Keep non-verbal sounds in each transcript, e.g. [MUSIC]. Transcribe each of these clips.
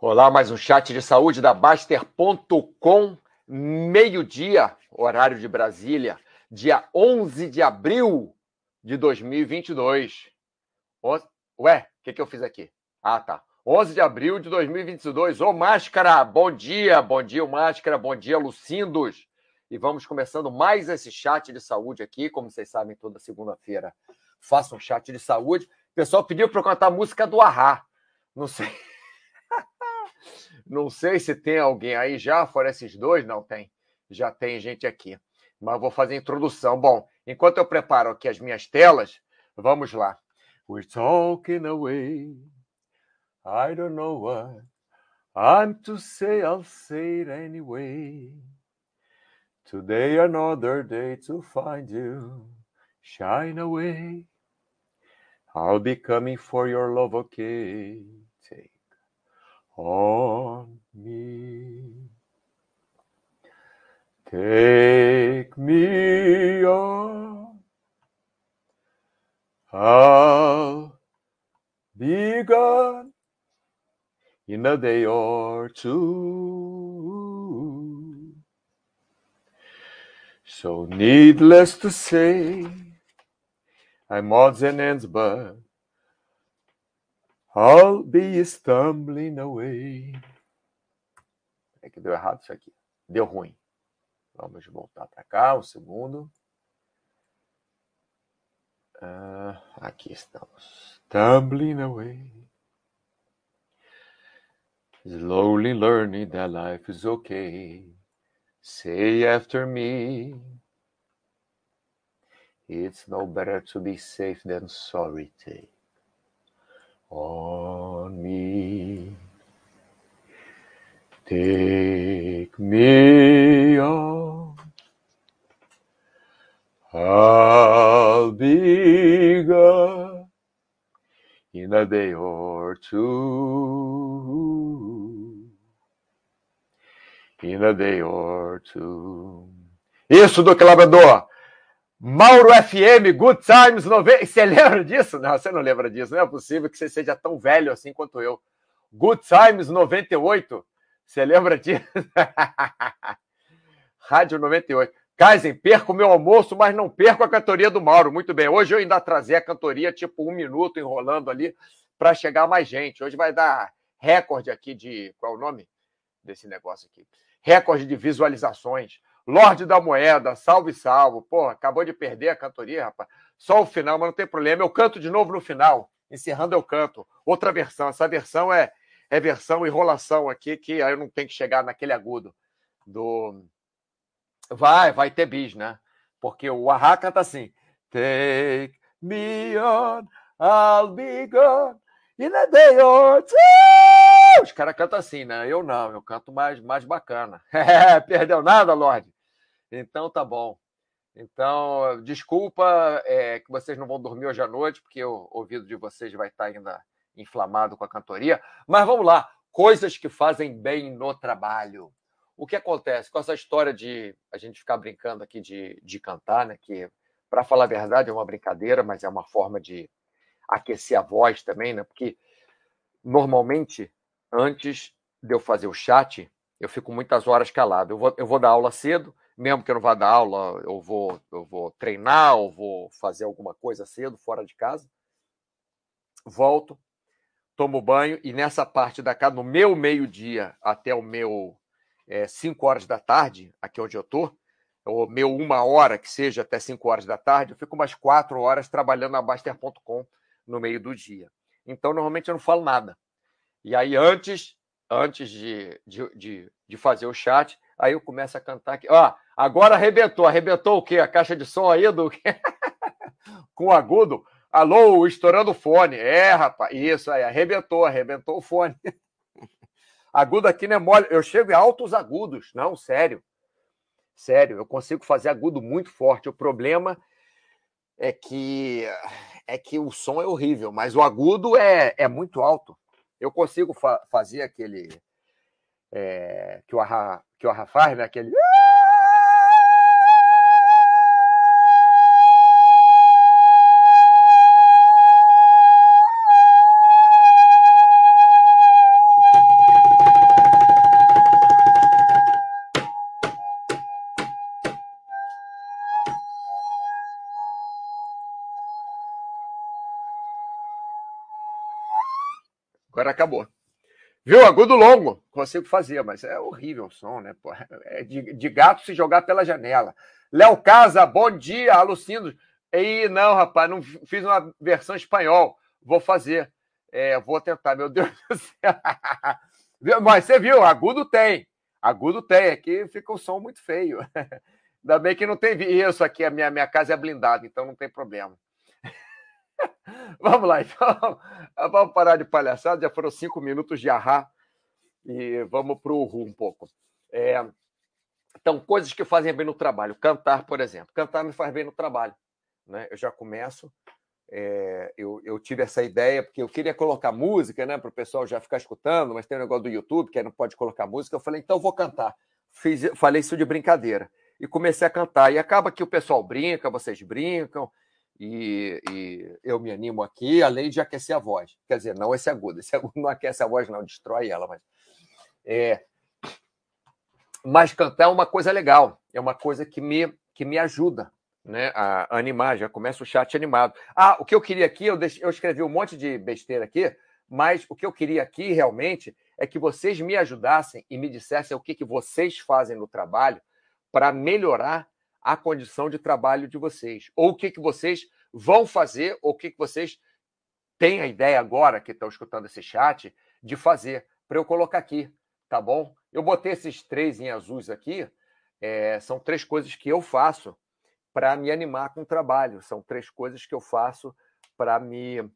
Olá, mais um chat de saúde da Baster.com, meio-dia, horário de Brasília, dia 11 de abril de 2022. Ué, o que, que eu fiz aqui? Ah, tá. 11 de abril de 2022. Ô, Máscara, bom dia, bom dia, Máscara, bom dia, Lucindos. E vamos começando mais esse chat de saúde aqui, como vocês sabem, toda segunda-feira faço um chat de saúde. O pessoal pediu para eu cantar a música do Arra. Não sei. Não sei se tem alguém aí já, fora esses dois, não tem. Já tem gente aqui. Mas vou fazer a introdução. Bom, enquanto eu preparo aqui as minhas telas, vamos lá. We're talking away. I don't know what I'm to say, I'll say it anyway. Today another day to find you. Shine away. I'll be coming for your love, okay? On me. Take me on. I'll be gone in a day or two. So, needless to say, I'm odds and ends, but I'll be stumbling away. É que deu errado isso aqui. Deu ruim. Vamos voltar para cá, um segundo. Uh, aqui estamos. Stumbling away. Slowly learning that life is okay. Say after me. It's no better to be safe than sorry. Take on me. Take me on. I'll be gone in a day or two. In a day or two. Isso, do Labrador. Mauro FM, Good Times 90. Você lembra disso? Não, você não lembra disso. Não é possível que você seja tão velho assim quanto eu. Good Times 98. Você lembra disso? [LAUGHS] Rádio 98. Kaizen, perco meu almoço, mas não perco a cantoria do Mauro. Muito bem. Hoje eu ainda trazer a cantoria, tipo um minuto enrolando ali, para chegar mais gente. Hoje vai dar recorde aqui de. Qual é o nome desse negócio aqui? Recorde de visualizações. Lorde da Moeda, salve, salvo. Pô, acabou de perder a cantoria, rapaz. Só o final, mas não tem problema. Eu canto de novo no final. Encerrando, eu canto. Outra versão. Essa versão é, é versão enrolação aqui, que aí eu não tenho que chegar naquele agudo do. Vai, vai ter bis, né? Porque o Ahá canta assim: Take me on, I'll be gone in a day or two. Os caras cantam assim, né? Eu não, eu canto mais, mais bacana. [LAUGHS] Perdeu nada, Lorde? Então tá bom. Então, desculpa é, que vocês não vão dormir hoje à noite, porque o ouvido de vocês vai estar ainda inflamado com a cantoria. Mas vamos lá, coisas que fazem bem no trabalho. O que acontece com essa história de a gente ficar brincando aqui de, de cantar, né? Que, para falar a verdade, é uma brincadeira, mas é uma forma de aquecer a voz também, né? Porque normalmente, antes de eu fazer o chat, eu fico muitas horas calado. Eu vou, eu vou dar aula cedo, mesmo que eu não vá dar aula, eu vou, eu vou treinar, ou vou fazer alguma coisa cedo, fora de casa. Volto, tomo banho, e nessa parte da casa, no meu meio-dia até o meu 5 é, horas da tarde, aqui onde eu estou, ou meu uma hora, que seja até 5 horas da tarde, eu fico umas quatro horas trabalhando na Baster.com no meio do dia. Então, normalmente eu não falo nada. E aí, antes, antes de, de, de, de fazer o chat, Aí eu começo a cantar aqui. Ó, agora arrebentou. Arrebentou o quê? A caixa de som aí do [LAUGHS] com agudo. Alô, estourando o fone. É, rapaz. Isso aí, arrebentou, arrebentou o fone. [LAUGHS] Agudo aqui não é mole. Eu chego em altos agudos. Não, sério. Sério, eu consigo fazer agudo muito forte. O problema é que é que o som é horrível, mas o agudo é, é muito alto. Eu consigo fa fazer aquele é, que o Arra, que o Arra faz, né? Aquele. Agora acabou. Viu? Agudo longo. Consigo fazer, mas é horrível o som, né? Pô, é de, de gato se jogar pela janela. Léo Casa, bom dia, alucindo. E não, rapaz, não fiz uma versão espanhol. Vou fazer. É, vou tentar, meu Deus do céu. [LAUGHS] Mas você viu, agudo tem. Agudo tem. Aqui fica o som muito feio. [LAUGHS] Ainda bem que não tem isso aqui. A minha, minha casa é blindada, então não tem problema. [LAUGHS] Vamos lá, então. [LAUGHS] Vamos parar de palhaçada. Já foram cinco minutos de arrar e vamos para o Ru um pouco. É... Então, coisas que fazem bem no trabalho. Cantar, por exemplo. Cantar me faz bem no trabalho. Né? Eu já começo. É... eu, eu tive essa ideia porque eu queria colocar música né, para o pessoal já ficar escutando, mas tem um negócio do YouTube que não pode colocar música. Eu falei, então vou cantar. Fiz, falei isso de brincadeira. E comecei a cantar. E acaba que o pessoal brinca, vocês brincam e, e, eu me animo aqui, além de aquecer a voz. Quer dizer, não esse agudo, esse [LAUGHS] agudo não aquece a voz, não, destrói ela, mas. É... Mas cantar é uma coisa legal, é uma coisa que me, que me ajuda né, a animar, já começa o chat animado. Ah, o que eu queria aqui, eu, deixe, eu escrevi um monte de besteira aqui, mas o que eu queria aqui realmente é que vocês me ajudassem e me dissessem o que, que vocês fazem no trabalho para melhorar a condição de trabalho de vocês. Ou o que, que vocês vão fazer, ou o que, que vocês têm a ideia agora, que estão escutando esse chat, de fazer, para eu colocar aqui, tá bom? Eu botei esses três em azuis aqui, é, são três coisas que eu faço para me animar com o trabalho, são três coisas que eu faço para me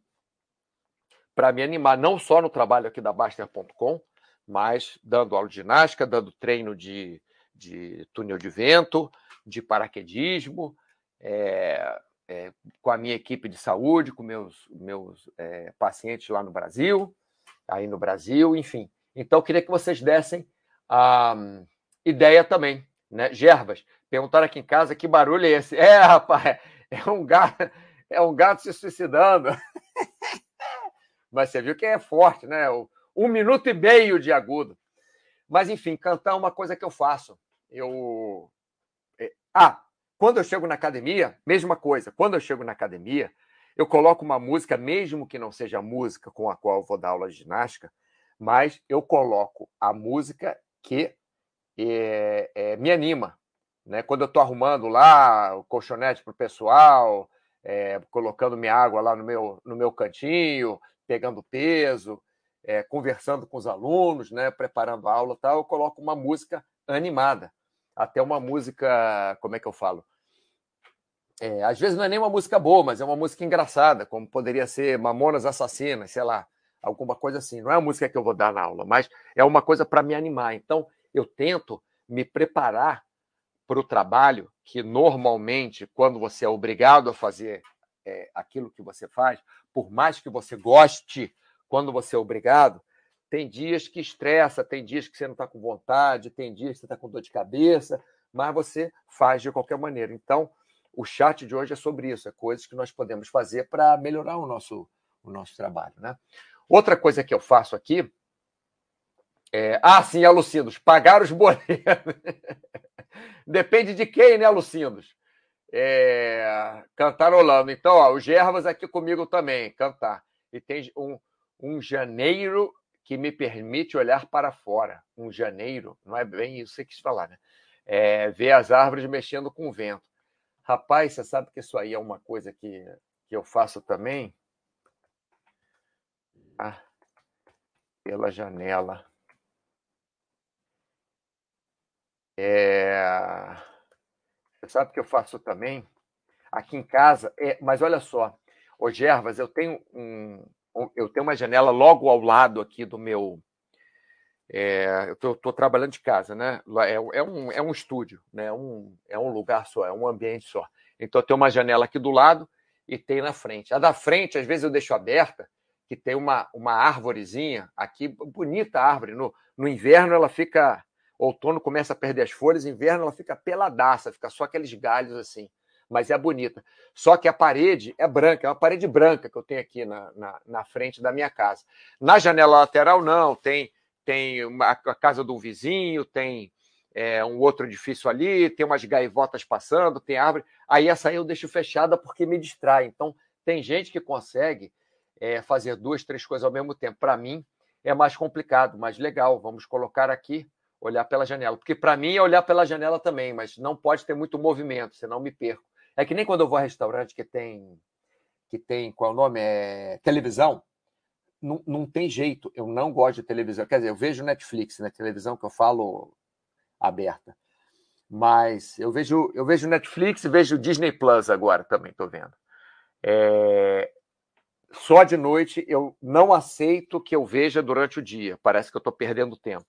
para me animar, não só no trabalho aqui da Baster.com, mas dando aula de ginástica, dando treino de, de túnel de vento, de paraquedismo, é, é, com a minha equipe de saúde, com meus, meus é, pacientes lá no Brasil, aí no Brasil, enfim. Então, eu queria que vocês dessem a ideia também, né? Gervas, perguntaram aqui em casa que barulho é esse. É, rapaz, é um gato, é um gato se suicidando. [LAUGHS] Mas você viu que é forte, né? Um minuto e meio de agudo. Mas, enfim, cantar é uma coisa que eu faço. Eu ah, quando eu chego na academia, mesma coisa. Quando eu chego na academia, eu coloco uma música, mesmo que não seja a música com a qual eu vou dar aula de ginástica, mas eu coloco a música que é, é, me anima. Né? Quando eu estou arrumando lá o colchonete para o pessoal, é, colocando minha água lá no meu, no meu cantinho, pegando peso, é, conversando com os alunos, né? preparando a aula tal, eu coloco uma música animada até uma música, como é que eu falo? É, às vezes não é nem uma música boa, mas é uma música engraçada, como poderia ser Mamonas Assassinas, sei lá, alguma coisa assim. Não é a música que eu vou dar na aula, mas é uma coisa para me animar. Então, eu tento me preparar para o trabalho, que normalmente, quando você é obrigado a fazer é, aquilo que você faz, por mais que você goste, quando você é obrigado, tem dias que estressa, tem dias que você não está com vontade, tem dias que você está com dor de cabeça, mas você faz de qualquer maneira. Então, o chat de hoje é sobre isso, é coisas que nós podemos fazer para melhorar o nosso, o nosso trabalho. Né? Outra coisa que eu faço aqui é. Ah, sim, Alucindos, pagar os boletos. [LAUGHS] Depende de quem, né, Alucindos? É... Cantarolando. Então, ó, o Gervas aqui comigo também, cantar. E tem um, um janeiro que me permite olhar para fora. Um janeiro, não é bem isso que você quis falar, né? É, ver as árvores mexendo com o vento. Rapaz, você sabe que isso aí é uma coisa que, que eu faço também? Ah, pela janela. É... Você sabe que eu faço também? Aqui em casa, é... mas olha só, ô Gervas, eu tenho um, eu tenho uma janela logo ao lado aqui do meu. É, eu estou trabalhando de casa, né? É, é, um, é um estúdio, né? Um, é um lugar só, é um ambiente só. Então eu tenho uma janela aqui do lado e tem na frente. A da frente, às vezes, eu deixo aberta, que tem uma, uma árvorezinha aqui, bonita árvore. No, no inverno ela fica. Outono começa a perder as folhas, inverno ela fica peladaça, fica só aqueles galhos assim mas é bonita. Só que a parede é branca, é uma parede branca que eu tenho aqui na, na, na frente da minha casa. Na janela lateral, não, tem, tem uma, a casa do vizinho, tem é, um outro edifício ali, tem umas gaivotas passando, tem árvore. Aí essa aí eu deixo fechada porque me distrai. Então, tem gente que consegue é, fazer duas, três coisas ao mesmo tempo. Para mim, é mais complicado, mais legal. Vamos colocar aqui, olhar pela janela. Porque para mim é olhar pela janela também, mas não pode ter muito movimento, senão me perco. É que nem quando eu vou a restaurante que tem, que tem qual é o nome? É televisão. Não, não tem jeito, eu não gosto de televisão. Quer dizer, eu vejo Netflix, né? Televisão que eu falo aberta. Mas eu vejo, eu vejo Netflix e vejo Disney Plus agora também, estou vendo. É... Só de noite eu não aceito que eu veja durante o dia. Parece que eu estou perdendo tempo.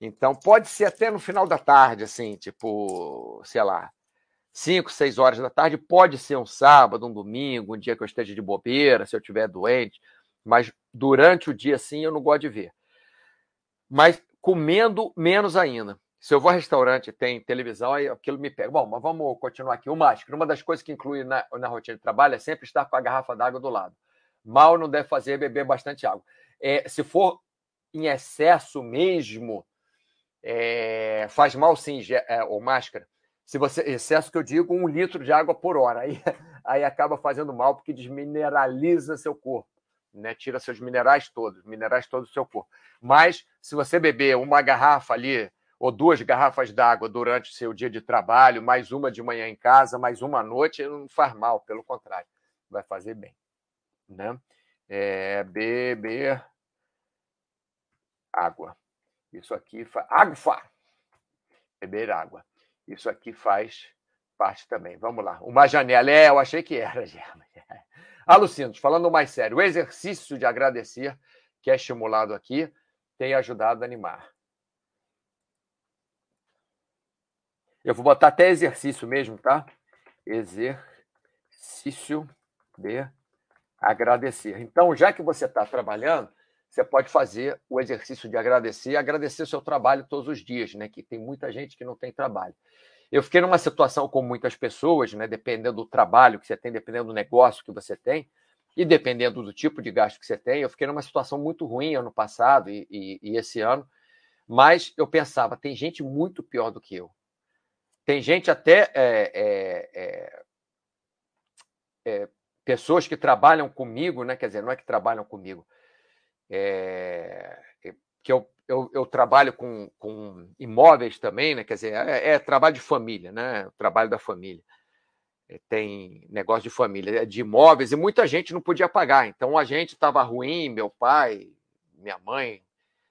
Então, pode ser até no final da tarde, assim, tipo, sei lá, 5, 6 horas da tarde. Pode ser um sábado, um domingo, um dia que eu esteja de bobeira, se eu estiver doente. Mas durante o dia, sim, eu não gosto de ver. Mas comendo menos ainda. Se eu vou a restaurante tem televisão, aí aquilo me pega. Bom, mas vamos continuar aqui. O máscara, uma das coisas que inclui na, na rotina de trabalho é sempre estar com a garrafa d'água do lado. Mal não deve fazer beber bastante água. É, se for em excesso mesmo, é, faz mal sim é, o máscara. Se você excesso que eu digo, um litro de água por hora, aí, [LAUGHS] aí acaba fazendo mal porque desmineraliza seu corpo, né? Tira seus minerais todos, minerais todos do seu corpo. Mas se você beber uma garrafa ali ou duas garrafas d'água durante o seu dia de trabalho, mais uma de manhã em casa, mais uma à noite, não faz mal, pelo contrário, vai fazer bem. Né? É, beber água. Isso aqui faz. Água! Beber água. Isso aqui faz parte também. Vamos lá. Uma janela. É, eu achei que era, [LAUGHS] Germa. Alucinos, falando mais sério, o exercício de agradecer, que é estimulado aqui, tem ajudado a animar. Eu vou botar até exercício mesmo, tá? Exercício de agradecer. Então, já que você está trabalhando, você pode fazer o exercício de agradecer, agradecer o seu trabalho todos os dias, né? Que tem muita gente que não tem trabalho. Eu fiquei numa situação com muitas pessoas, né? Dependendo do trabalho que você tem, dependendo do negócio que você tem, e dependendo do tipo de gasto que você tem, eu fiquei numa situação muito ruim ano passado e, e, e esse ano. Mas eu pensava, tem gente muito pior do que eu. Tem gente até. É, é, é, é, pessoas que trabalham comigo, né? Quer dizer, não é que trabalham comigo, é, é, que eu, eu, eu, trabalho com, com imóveis também, né? Quer dizer, é, é trabalho de família, né? trabalho da família. tem negócio de família, de imóveis, e muita gente não podia pagar. Então a gente estava ruim, meu pai, minha mãe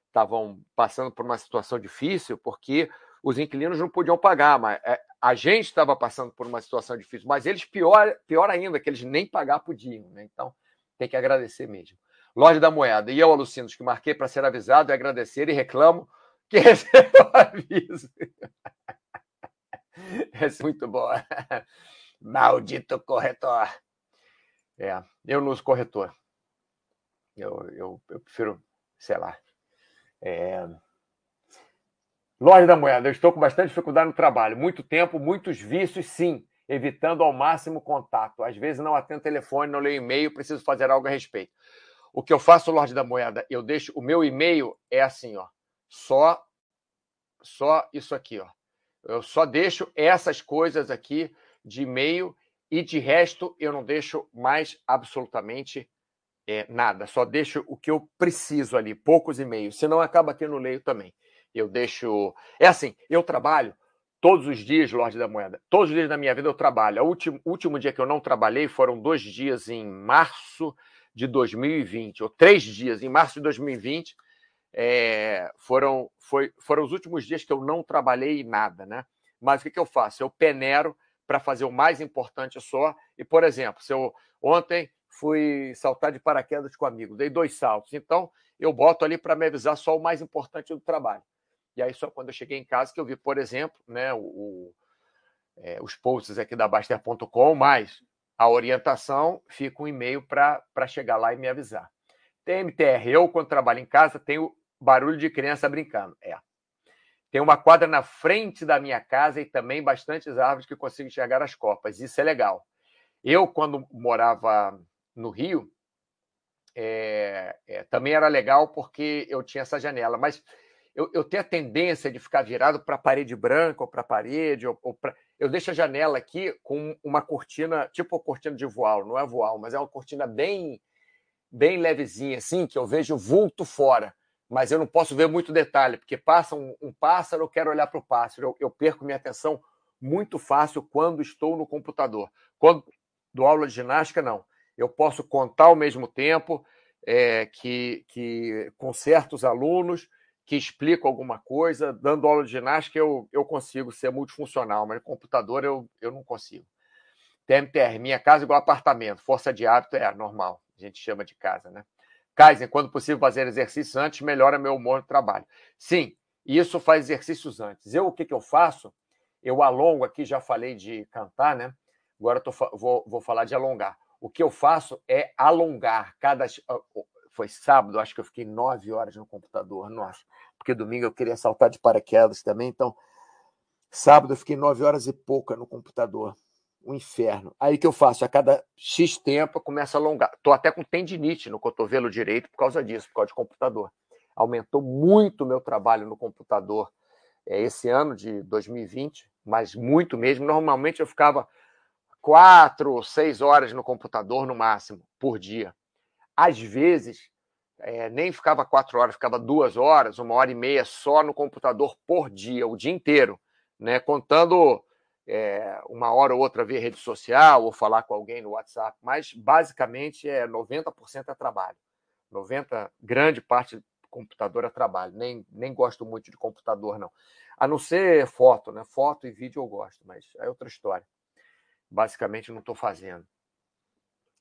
estavam passando por uma situação difícil, porque os inquilinos não podiam pagar, mas é, a gente estava passando por uma situação difícil, mas eles pior, pior ainda, que eles nem pagar podiam, né? Então tem que agradecer mesmo. Loja da Moeda, e eu, Alucinos, que marquei para ser avisado e agradecer e reclamo que [LAUGHS] recebeu aviso. [LAUGHS] Essa é muito boa. [LAUGHS] Maldito corretor. É, eu não uso corretor. Eu, eu, eu prefiro, sei lá. É, da Moeda, eu estou com bastante dificuldade no trabalho. Muito tempo, muitos vícios, sim. Evitando ao máximo contato. Às vezes não atendo telefone, não leio e-mail, preciso fazer algo a respeito. O que eu faço, Lorde da Moeda, eu deixo. O meu e-mail é assim, ó. Só, só isso aqui, ó. Eu só deixo essas coisas aqui de e-mail e de resto eu não deixo mais absolutamente é, nada. Só deixo o que eu preciso ali, poucos e-mails. Senão acaba tendo leio também eu deixo. É assim, eu trabalho todos os dias, Lorde da Moeda. Todos os dias da minha vida eu trabalho. O último, último dia que eu não trabalhei foram dois dias em março de 2020, ou três dias em março de 2020. É, foram, foi, foram os últimos dias que eu não trabalhei nada, né? Mas o que, que eu faço? Eu penero para fazer o mais importante só. E, por exemplo, se eu ontem fui saltar de paraquedas com um amigo, dei dois saltos. Então, eu boto ali para me avisar só o mais importante do trabalho. E aí, só quando eu cheguei em casa que eu vi, por exemplo, né, o, o é, os posts aqui da Baster.com, mas a orientação fica um e-mail para chegar lá e me avisar. TMTR, eu, quando trabalho em casa, tenho barulho de criança brincando. É. Tem uma quadra na frente da minha casa e também bastantes árvores que consigo enxergar as copas. Isso é legal. Eu, quando morava no Rio, é, é, também era legal porque eu tinha essa janela, mas eu, eu tenho a tendência de ficar virado para a parede branca ou para a parede, ou, ou pra... eu deixo a janela aqui com uma cortina, tipo a cortina de voal, não é voal, mas é uma cortina bem bem levezinha, assim, que eu vejo vulto fora, mas eu não posso ver muito detalhe, porque passa um, um pássaro, eu quero olhar para o pássaro. Eu, eu, perco minha atenção muito fácil quando estou no computador. Quando dou aula de ginástica, não. Eu posso contar ao mesmo tempo é, que, que com certos alunos que explicam alguma coisa, dando aula de ginástica, eu, eu consigo ser multifuncional, mas computador eu, eu não consigo. TMTR, minha casa igual apartamento, força de hábito é normal, a gente chama de casa, né? Kaizen, quando possível fazer exercícios antes, melhora meu humor no trabalho. Sim, isso faz exercícios antes. Eu, o que, que eu faço? Eu alongo aqui, já falei de cantar, né? Agora tô, vou, vou falar de alongar. O que eu faço é alongar cada. Foi sábado, acho que eu fiquei nove horas no computador, [LAUGHS] nossa, porque domingo eu queria saltar de paraquedas também, então sábado eu fiquei nove horas e pouca no computador um inferno. Aí que eu faço? A cada X tempo eu começo a alongar. Estou até com tendinite no cotovelo direito por causa disso, por causa de computador. Aumentou muito o meu trabalho no computador é, esse ano de 2020, mas muito mesmo. Normalmente eu ficava quatro, seis horas no computador no máximo por dia. Às vezes, é, nem ficava quatro horas, ficava duas horas, uma hora e meia só no computador por dia, o dia inteiro, né? Contando é, uma hora ou outra ver rede social ou falar com alguém no WhatsApp, mas basicamente é 90% é trabalho. 90, grande parte do computador é trabalho. Nem, nem gosto muito de computador, não. A não ser foto, né? Foto e vídeo eu gosto, mas é outra história. Basicamente não estou fazendo.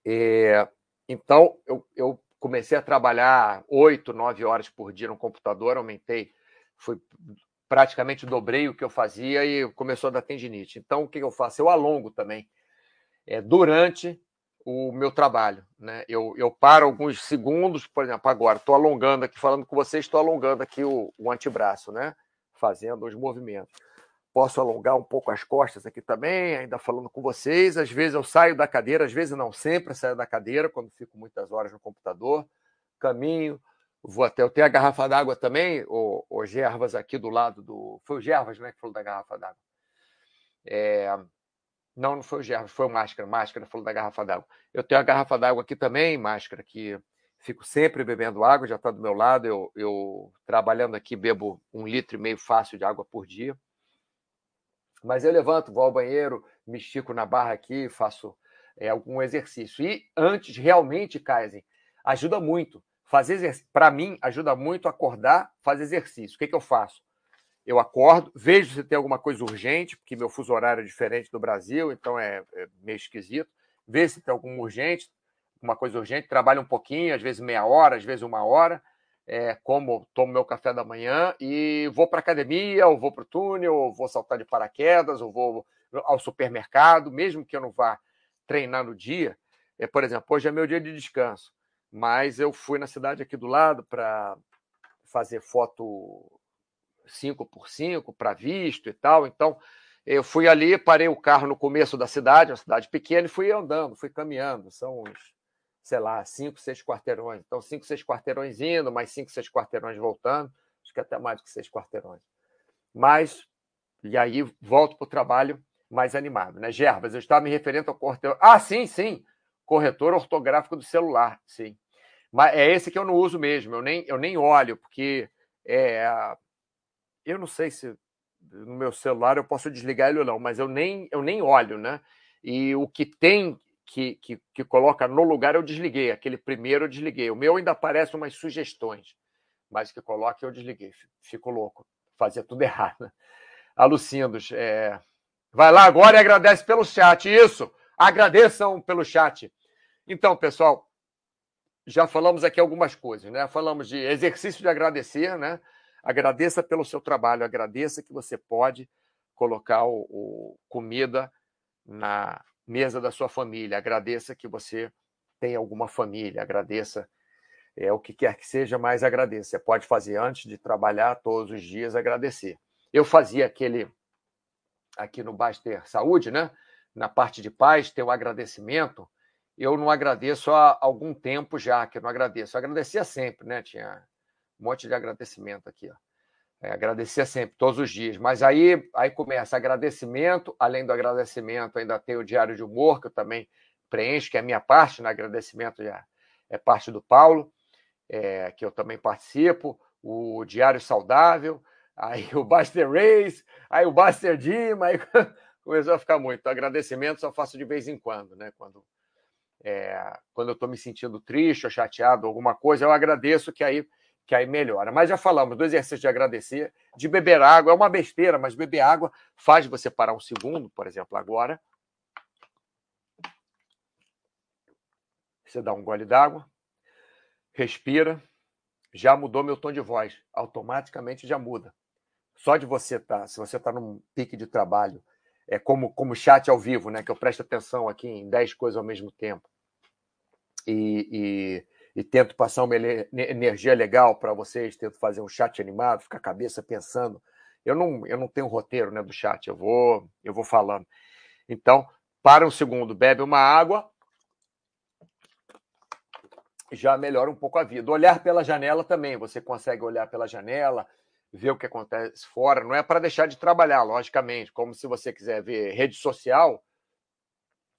É, então, eu, eu comecei a trabalhar oito, nove horas por dia no computador, aumentei, fui praticamente dobrei o que eu fazia e começou a dar tendinite. Então, o que eu faço? Eu alongo também é, durante o meu trabalho. Né? Eu, eu paro alguns segundos, por exemplo, agora estou alongando aqui, falando com vocês, estou alongando aqui o, o antebraço, né? fazendo os movimentos. Posso alongar um pouco as costas aqui também, ainda falando com vocês. Às vezes eu saio da cadeira, às vezes não sempre saio da cadeira, quando fico muitas horas no computador. Caminho, Vou até. Eu tenho a garrafa d'água também, o, o Gervas aqui do lado do. Foi o Gervas, né, que falou da garrafa d'água. É... Não, não foi o Gervas, foi o Máscara. Máscara falou da garrafa d'água. Eu tenho a garrafa d'água aqui também, Máscara, que fico sempre bebendo água, já está do meu lado. Eu, eu, trabalhando aqui, bebo um litro e meio fácil de água por dia. Mas eu levanto, vou ao banheiro, me estico na barra aqui, faço é, algum exercício. E antes, realmente, Kaizen, ajuda muito. Fazer para mim, ajuda muito acordar, fazer exercício. O que, que eu faço? Eu acordo, vejo se tem alguma coisa urgente, porque meu fuso horário é diferente do Brasil, então é, é meio esquisito. Vejo se tem algum urgente, uma coisa urgente, trabalho um pouquinho, às vezes meia hora, às vezes uma hora, é, como tomo meu café da manhã e vou para academia, ou vou para o túnel, ou vou saltar de paraquedas, ou vou ao supermercado, mesmo que eu não vá treinar no dia. É, por exemplo, hoje é meu dia de descanso mas eu fui na cidade aqui do lado para fazer foto 5 por 5 para visto e tal. Então, eu fui ali, parei o carro no começo da cidade, uma cidade pequena, e fui andando, fui caminhando. São uns, sei lá, cinco, seis quarteirões. Então, cinco, seis quarteirões indo, mais cinco, seis quarteirões voltando. Acho que até mais do que seis quarteirões. Mas, e aí volto para o trabalho mais animado, né? Gerbas, eu estava me referindo ao quarteirão. Ah, sim, sim corretor ortográfico do celular, sim. Mas é esse que eu não uso mesmo, eu nem, eu nem olho, porque é, eu não sei se no meu celular eu posso desligar ele ou não, mas eu nem, eu nem olho, né? E o que tem que, que, que coloca no lugar eu desliguei, aquele primeiro eu desliguei. O meu ainda aparece umas sugestões, mas que coloca eu desliguei. Fico louco, fazia tudo [LAUGHS] errado. Alucindos. É... Vai lá agora e agradece pelo chat. Isso! Agradeçam pelo chat. Então, pessoal, já falamos aqui algumas coisas, né? Falamos de exercício de agradecer, né? Agradeça pelo seu trabalho, agradeça que você pode colocar o, o comida na mesa da sua família, agradeça que você tem alguma família, agradeça é o que quer que seja, mas agradeça. Você pode fazer antes de trabalhar todos os dias, agradecer. Eu fazia aquele aqui no Baster Saúde, né? Na parte de paz, ter o agradecimento eu não agradeço há algum tempo já, que eu não agradeço. Eu agradecia sempre, né? Tinha um monte de agradecimento aqui, ó. É, agradecia sempre, todos os dias. Mas aí, aí começa agradecimento, além do agradecimento, ainda tem o diário de humor, que eu também preencho, que é a minha parte, no né? agradecimento já é parte do Paulo, é, que eu também participo, o Diário Saudável, [LAUGHS] aí o Buster Race, aí o Buster Jim, aí [LAUGHS] começou a ficar muito. Agradecimento só faço de vez em quando, né? Quando, é, quando eu estou me sentindo triste ou chateado, alguma coisa, eu agradeço que aí, que aí melhora. Mas já falamos do exercício de agradecer, de beber água, é uma besteira, mas beber água faz você parar um segundo, por exemplo, agora. Você dá um gole d'água, respira, já mudou meu tom de voz. Automaticamente já muda. Só de você estar, tá, se você está num pique de trabalho, é como, como chat ao vivo, né? Que eu presto atenção aqui em 10 coisas ao mesmo tempo. E, e, e tento passar uma energia legal para vocês, tento fazer um chat animado, ficar a cabeça pensando. Eu não, eu não tenho roteiro né, do chat, eu vou, eu vou falando. Então, para um segundo, bebe uma água, já melhora um pouco a vida. Olhar pela janela também, você consegue olhar pela janela, ver o que acontece fora. Não é para deixar de trabalhar, logicamente. Como se você quiser ver rede social.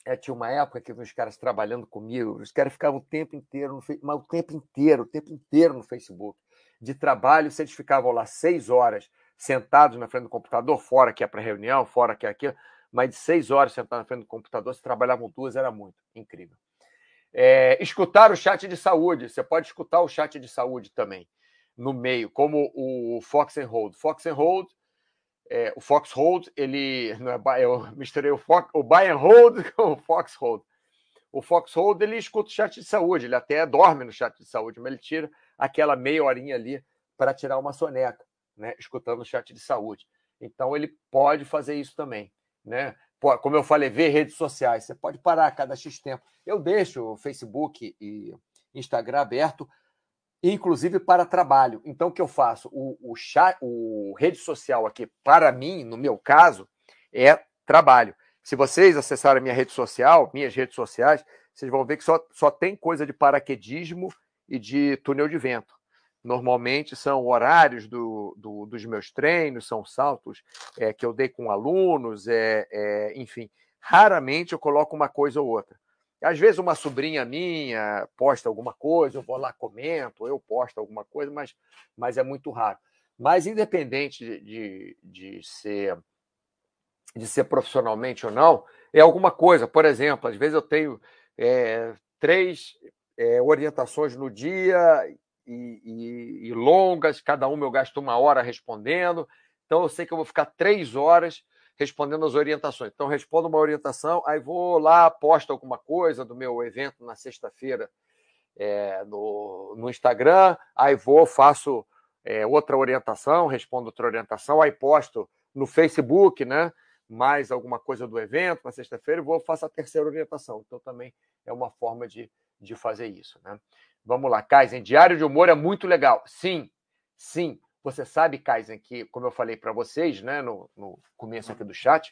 É, tinha uma época que os caras trabalhando comigo, os caras ficavam o tempo inteiro, no, mas o tempo inteiro, o tempo inteiro no Facebook. De trabalho, se eles ficavam lá seis horas sentados na frente do computador, fora que é para reunião, fora que é aquilo, mas de seis horas sentados na frente do computador, se trabalhavam duas, era muito. Incrível. É, escutar o chat de saúde. Você pode escutar o chat de saúde também no meio, como o Fox and Hold. Fox and Hold, é, o Fox Hold, ele [LAUGHS] não é eu misturei o, Fox, o Buy and Hold [LAUGHS] com o Fox Hold. O Fox Hold ele escuta o chat de saúde, ele até dorme no chat de saúde, mas ele tira aquela meia horinha ali para tirar uma soneca, né, escutando o chat de saúde. Então ele pode fazer isso também, né? Como eu falei, ver redes sociais, você pode parar a cada X tempo. Eu deixo o Facebook e Instagram aberto inclusive para trabalho. Então, o que eu faço? O, o, o rede social aqui, para mim, no meu caso, é trabalho. Se vocês acessarem minha rede social, minhas redes sociais, vocês vão ver que só, só tem coisa de paraquedismo e de túnel de vento. Normalmente são horários do, do, dos meus treinos, são saltos é, que eu dei com alunos, é, é, enfim. Raramente eu coloco uma coisa ou outra. Às vezes uma sobrinha minha posta alguma coisa, eu vou lá, comento, eu posto alguma coisa, mas, mas é muito raro. Mas independente de, de, de ser de ser profissionalmente ou não, é alguma coisa. Por exemplo, às vezes eu tenho é, três é, orientações no dia e, e, e, longas, cada uma eu gasto uma hora respondendo. Então eu sei que eu vou ficar três horas respondendo as orientações. Então, respondo uma orientação, aí vou lá, posto alguma coisa do meu evento na sexta-feira é, no, no Instagram, aí vou, faço é, outra orientação, respondo outra orientação, aí posto no Facebook, né? Mais alguma coisa do evento na sexta-feira, e vou faço a terceira orientação. Então, também é uma forma de, de fazer isso, né? Vamos lá, Kaizen, diário de humor é muito legal. Sim, sim. Você sabe, Kaizen, que, como eu falei para vocês, né, no, no, começo aqui do chat,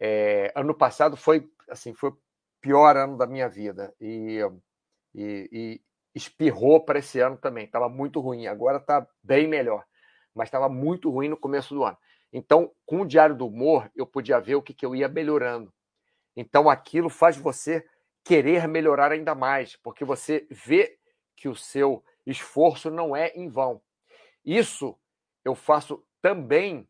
é, ano passado foi assim, foi o pior ano da minha vida. E, e, e espirrou para esse ano também. Estava muito ruim. Agora está bem melhor. Mas estava muito ruim no começo do ano. Então, com o Diário do Humor, eu podia ver o que, que eu ia melhorando. Então, aquilo faz você querer melhorar ainda mais, porque você vê que o seu esforço não é em vão. Isso eu faço também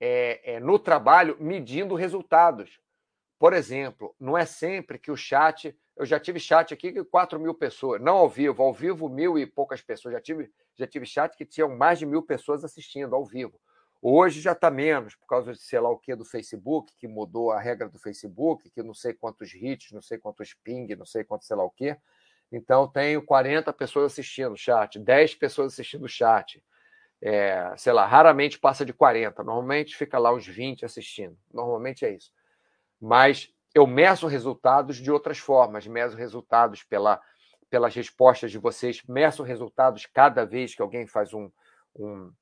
é, é, no trabalho, medindo resultados. Por exemplo, não é sempre que o chat. Eu já tive chat aqui com 4 mil pessoas, não ao vivo, ao vivo, mil e poucas pessoas. Já tive, já tive chat que tinham mais de mil pessoas assistindo ao vivo. Hoje já está menos, por causa de sei lá o que do Facebook, que mudou a regra do Facebook, que não sei quantos hits, não sei quantos ping, não sei quanto sei lá o que. Então, tenho 40 pessoas assistindo o chat, 10 pessoas assistindo o chat é, sei lá, raramente passa de 40, normalmente fica lá uns 20 assistindo, normalmente é isso. Mas eu meço resultados de outras formas, meço resultados pela, pelas respostas de vocês, meço resultados cada vez que alguém faz um. um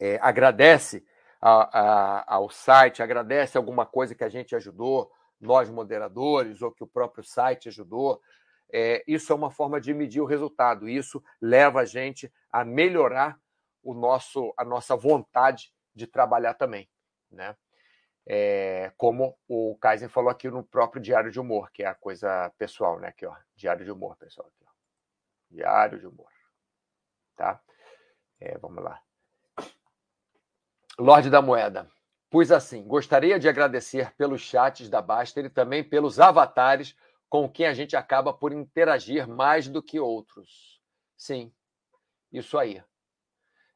é, agradece a, a, ao site, agradece alguma coisa que a gente ajudou, nós moderadores, ou que o próprio site ajudou. É, isso é uma forma de medir o resultado. Isso leva a gente a melhorar o nosso, a nossa vontade de trabalhar também, né? É, como o Kaizen falou aqui no próprio Diário de Humor, que é a coisa pessoal, né? Aqui, ó, Diário de Humor, pessoal. Aqui, ó. Diário de humor. Tá? É, vamos lá. Lorde da Moeda. Pus assim: gostaria de agradecer pelos chats da Baster e também pelos avatares com quem a gente acaba por interagir mais do que outros. Sim, isso aí.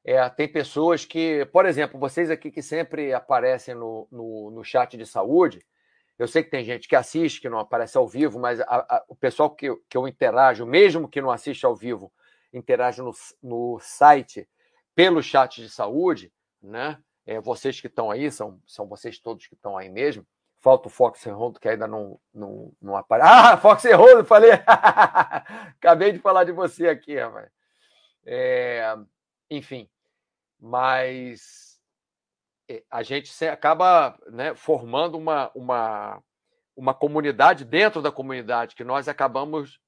É, tem pessoas que, por exemplo, vocês aqui que sempre aparecem no, no, no, chat de saúde, eu sei que tem gente que assiste, que não aparece ao vivo, mas a, a, o pessoal que, que eu interajo, mesmo que não assiste ao vivo, interage no, no site pelo chat de saúde, né? É, vocês que estão aí, são, são vocês todos que estão aí mesmo. Falta o Fox Rondo, que ainda não, não, não aparece. [LAUGHS] Ah, Fox Rondo, falei! [LAUGHS] Acabei de falar de você aqui, rapaz. É, enfim, mas é, a gente acaba né, formando uma, uma, uma comunidade dentro da comunidade, que nós acabamos,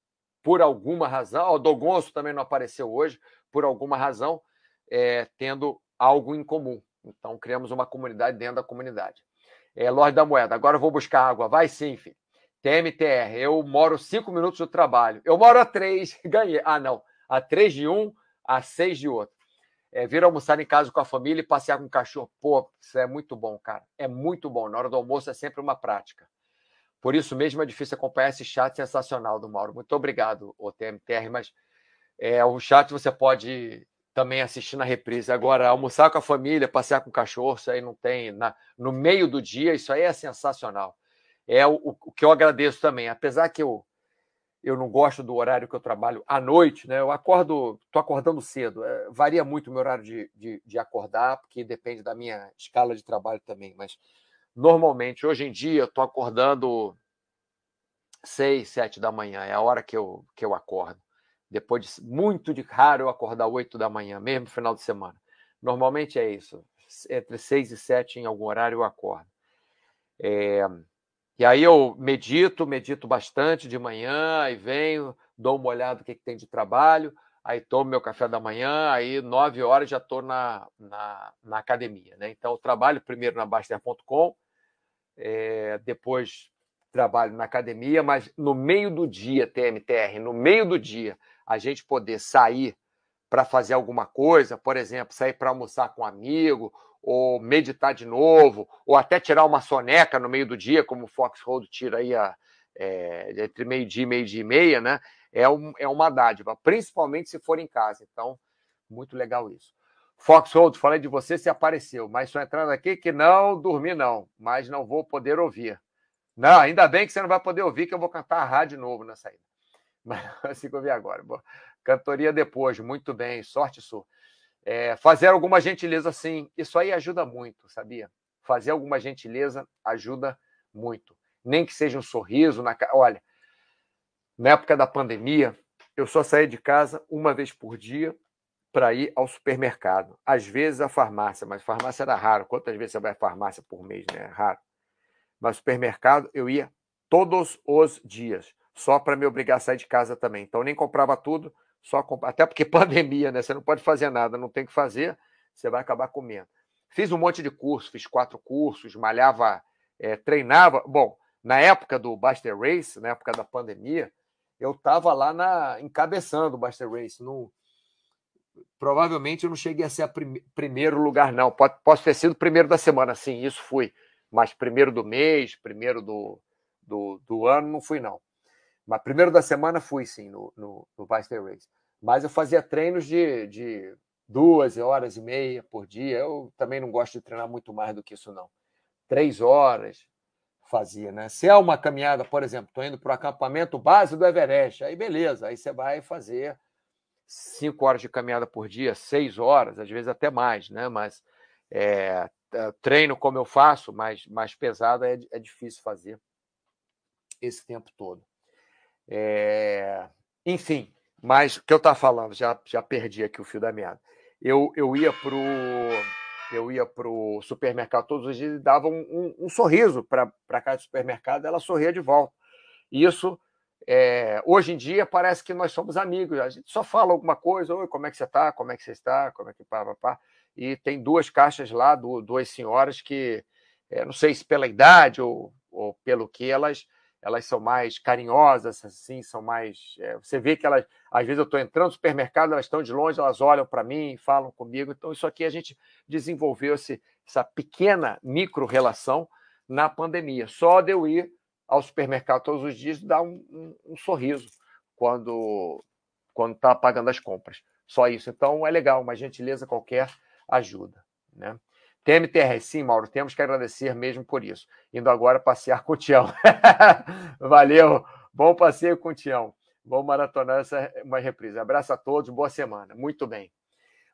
por alguma razão, o Dogonço também não apareceu hoje, por alguma razão, é, tendo algo em comum. Então, criamos uma comunidade dentro da comunidade. É, Lorde da Moeda, agora eu vou buscar água. Vai sim, filho. TMTR, eu moro cinco minutos do trabalho. Eu moro a três, [LAUGHS] ganhei. Ah, não. A três de um, a seis de outro é, vir almoçar em casa com a família e passear com o cachorro. Pô, isso é muito bom, cara. É muito bom. Na hora do almoço é sempre uma prática. Por isso mesmo é difícil acompanhar esse chat sensacional do Mauro. Muito obrigado, o TMTR, mas é, o chat você pode também assistir na reprise. Agora, almoçar com a família, passear com o cachorro, isso aí não tem. Na, no meio do dia, isso aí é sensacional. É o, o que eu agradeço também. Apesar que eu eu não gosto do horário que eu trabalho à noite, né? Eu acordo, estou acordando cedo. É, varia muito o meu horário de, de, de, acordar, porque depende da minha escala de trabalho também. Mas normalmente, hoje em dia, estou acordando seis, sete da manhã. É a hora que eu, que eu acordo. Depois de muito de raro eu acordar oito da manhã, mesmo final de semana. Normalmente é isso. Entre seis e sete, em algum horário, eu acordo. É, e aí eu medito, medito bastante de manhã, aí venho, dou uma olhada no que, que tem de trabalho, aí tomo meu café da manhã, aí nove horas já estou na, na, na, academia. Né? Então, eu trabalho primeiro na Baster.com, é, depois trabalho na academia, mas no meio do dia, TMTR, no meio do dia, a gente poder sair para fazer alguma coisa, por exemplo, sair para almoçar com um amigo, ou meditar de novo, ou até tirar uma soneca no meio do dia, como o Fox Road tira aí a, é, entre meio-dia e meio-dia e meia, né? É, um, é uma dádiva, principalmente se for em casa. Então, muito legal isso. Fox Road, falei de você, se apareceu, mas estou entrando aqui que não dormi, não, mas não vou poder ouvir. Não, ainda bem que você não vai poder ouvir, que eu vou cantar a rádio de novo na saída. [LAUGHS] Mas eu vi agora. Cantoria depois, muito bem, sorte sua. É, fazer alguma gentileza, sim, isso aí ajuda muito, sabia? Fazer alguma gentileza ajuda muito. Nem que seja um sorriso na cara. Olha, na época da pandemia, eu só saía de casa uma vez por dia para ir ao supermercado. Às vezes a farmácia, mas farmácia era raro. Quantas vezes você vai à farmácia por mês, né? É raro. Mas supermercado eu ia todos os dias, só para me obrigar a sair de casa também. Então nem comprava tudo, só até porque [LAUGHS] pandemia, né? Você não pode fazer nada, não tem que fazer, você vai acabar comendo. Fiz um monte de curso, fiz quatro cursos, malhava, é, treinava. Bom, na época do Buster Race, na época da pandemia, eu estava lá na, encabeçando o Buster Race. No, provavelmente eu não cheguei a ser a prim, primeiro lugar, não. Pode, posso ter sido primeiro da semana, sim, isso fui. Mas primeiro do mês, primeiro do, do, do ano, não fui, não. Mas primeiro da semana fui, sim, no, no, no Vice Race. Mas eu fazia treinos de, de duas horas e meia por dia. Eu também não gosto de treinar muito mais do que isso, não. Três horas fazia, né? Se é uma caminhada, por exemplo, estou indo para o acampamento base do Everest, aí beleza, aí você vai fazer cinco horas de caminhada por dia, seis horas, às vezes até mais, né? Mas é, treino como eu faço, mais, mais pesado, é, é difícil fazer esse tempo todo. É... Enfim, mas o que eu estava falando, já, já perdi aqui o fio da meada. Eu, eu ia para eu ia pro supermercado todos os dias e dava um, um, um sorriso para a casa do supermercado, ela sorria de volta. Isso, é, hoje em dia, parece que nós somos amigos. A gente só fala alguma coisa, oi, como é que você está? Como é que você está? Como é que pá, pá, pá. E tem duas caixas lá, duas senhoras que, é, não sei se pela idade ou, ou pelo que, elas elas são mais carinhosas, assim, são mais. É, você vê que elas, às vezes eu estou entrando no supermercado, elas estão de longe, elas olham para mim, falam comigo. Então, isso aqui a gente desenvolveu esse, essa pequena micro relação na pandemia. Só de eu ir ao supermercado todos os dias dar um, um, um sorriso quando quando está pagando as compras. Só isso. Então é legal, uma gentileza qualquer ajuda. Né? TMTR, sim, Mauro, temos que agradecer mesmo por isso. Indo agora passear com o Tião. [LAUGHS] Valeu, bom passeio com o Tião. Vamos maratonar essa uma reprise. Abraço a todos, boa semana. Muito bem.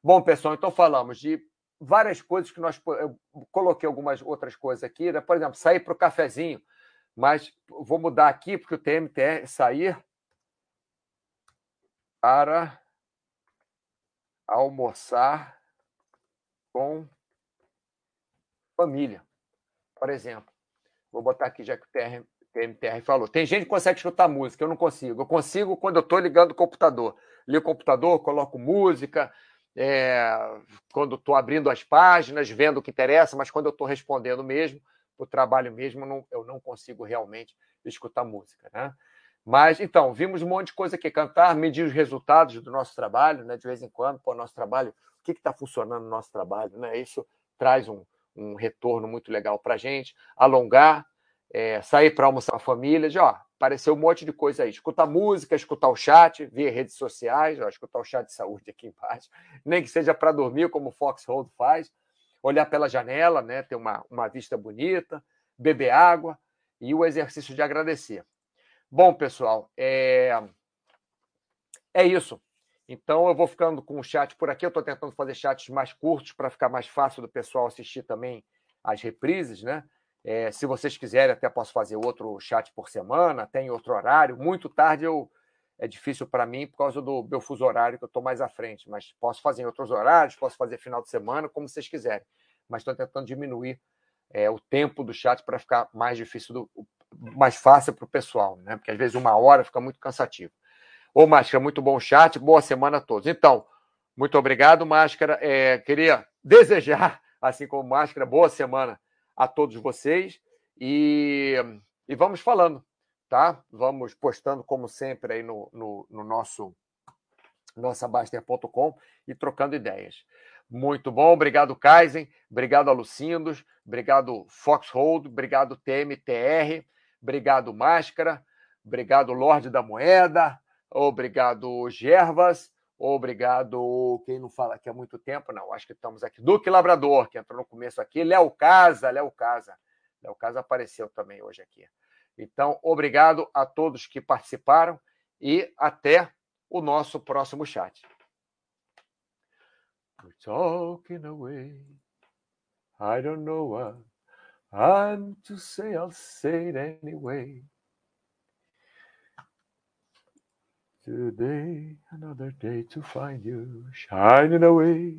Bom, pessoal, então falamos de várias coisas que nós. Eu coloquei algumas outras coisas aqui, né? por exemplo, sair para o cafezinho, mas vou mudar aqui, porque o TMTR sair para almoçar com família, por exemplo. Vou botar aqui, já que o TR, TMTR falou. Tem gente que consegue escutar música, eu não consigo. Eu consigo quando eu estou ligando o computador. Ligo o computador, coloco música, é, quando estou abrindo as páginas, vendo o que interessa, mas quando eu estou respondendo mesmo, o trabalho mesmo, não, eu não consigo realmente escutar música. Né? Mas, então, vimos um monte de coisa aqui. Cantar, medir os resultados do nosso trabalho, né? de vez em quando, pô, nosso trabalho, o que está funcionando no nosso trabalho. Né? Isso traz um, um retorno muito legal para a gente. Alongar, é, sair para almoçar com a família, de, ó, apareceu um monte de coisa aí. Escutar música, escutar o chat, ver redes sociais, ó, escutar o chat de saúde aqui [LAUGHS] embaixo, nem que seja para dormir, como o Fox Hold faz, olhar pela janela, né, ter uma, uma vista bonita, beber água e o exercício de agradecer. Bom, pessoal, é, é isso. Então eu vou ficando com o chat por aqui. Eu estou tentando fazer chats mais curtos para ficar mais fácil do pessoal assistir também as reprises, né? É, se vocês quiserem, até posso fazer outro chat por semana, tem outro horário. Muito tarde eu é difícil para mim por causa do meu fuso horário que eu estou mais à frente, mas posso fazer em outros horários, posso fazer final de semana, como vocês quiserem. Mas estou tentando diminuir é, o tempo do chat para ficar mais difícil, do, mais fácil para o pessoal, né? Porque às vezes uma hora fica muito cansativo. Ô, Máscara, muito bom chat, boa semana a todos. Então, muito obrigado, Máscara. É, queria desejar, assim como Máscara, boa semana a todos vocês e, e vamos falando, tá? Vamos postando, como sempre, aí no, no, no nosso nossabaster.com e trocando ideias. Muito bom, obrigado, Kaizen, obrigado, Alucindos, obrigado, Foxhold, obrigado, TMTR, obrigado, Máscara, obrigado, Lorde da Moeda, Obrigado, Gervas. Obrigado, quem não fala aqui há muito tempo, não, acho que estamos aqui. Duque Labrador, que entrou no começo aqui. Léo Casa, Léo Casa. Léo Casa apareceu também hoje aqui. Então, obrigado a todos que participaram e até o nosso próximo chat. We're talking away. I don't know what I'm to say, I'll say it anyway. Today, another day to find you shining away.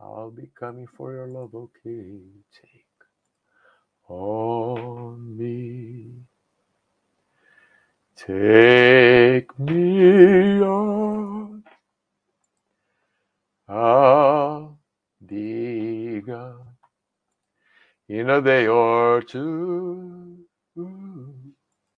I'll be coming for your love, okay? Take on me. Take me on. I'll be gone in a day or two.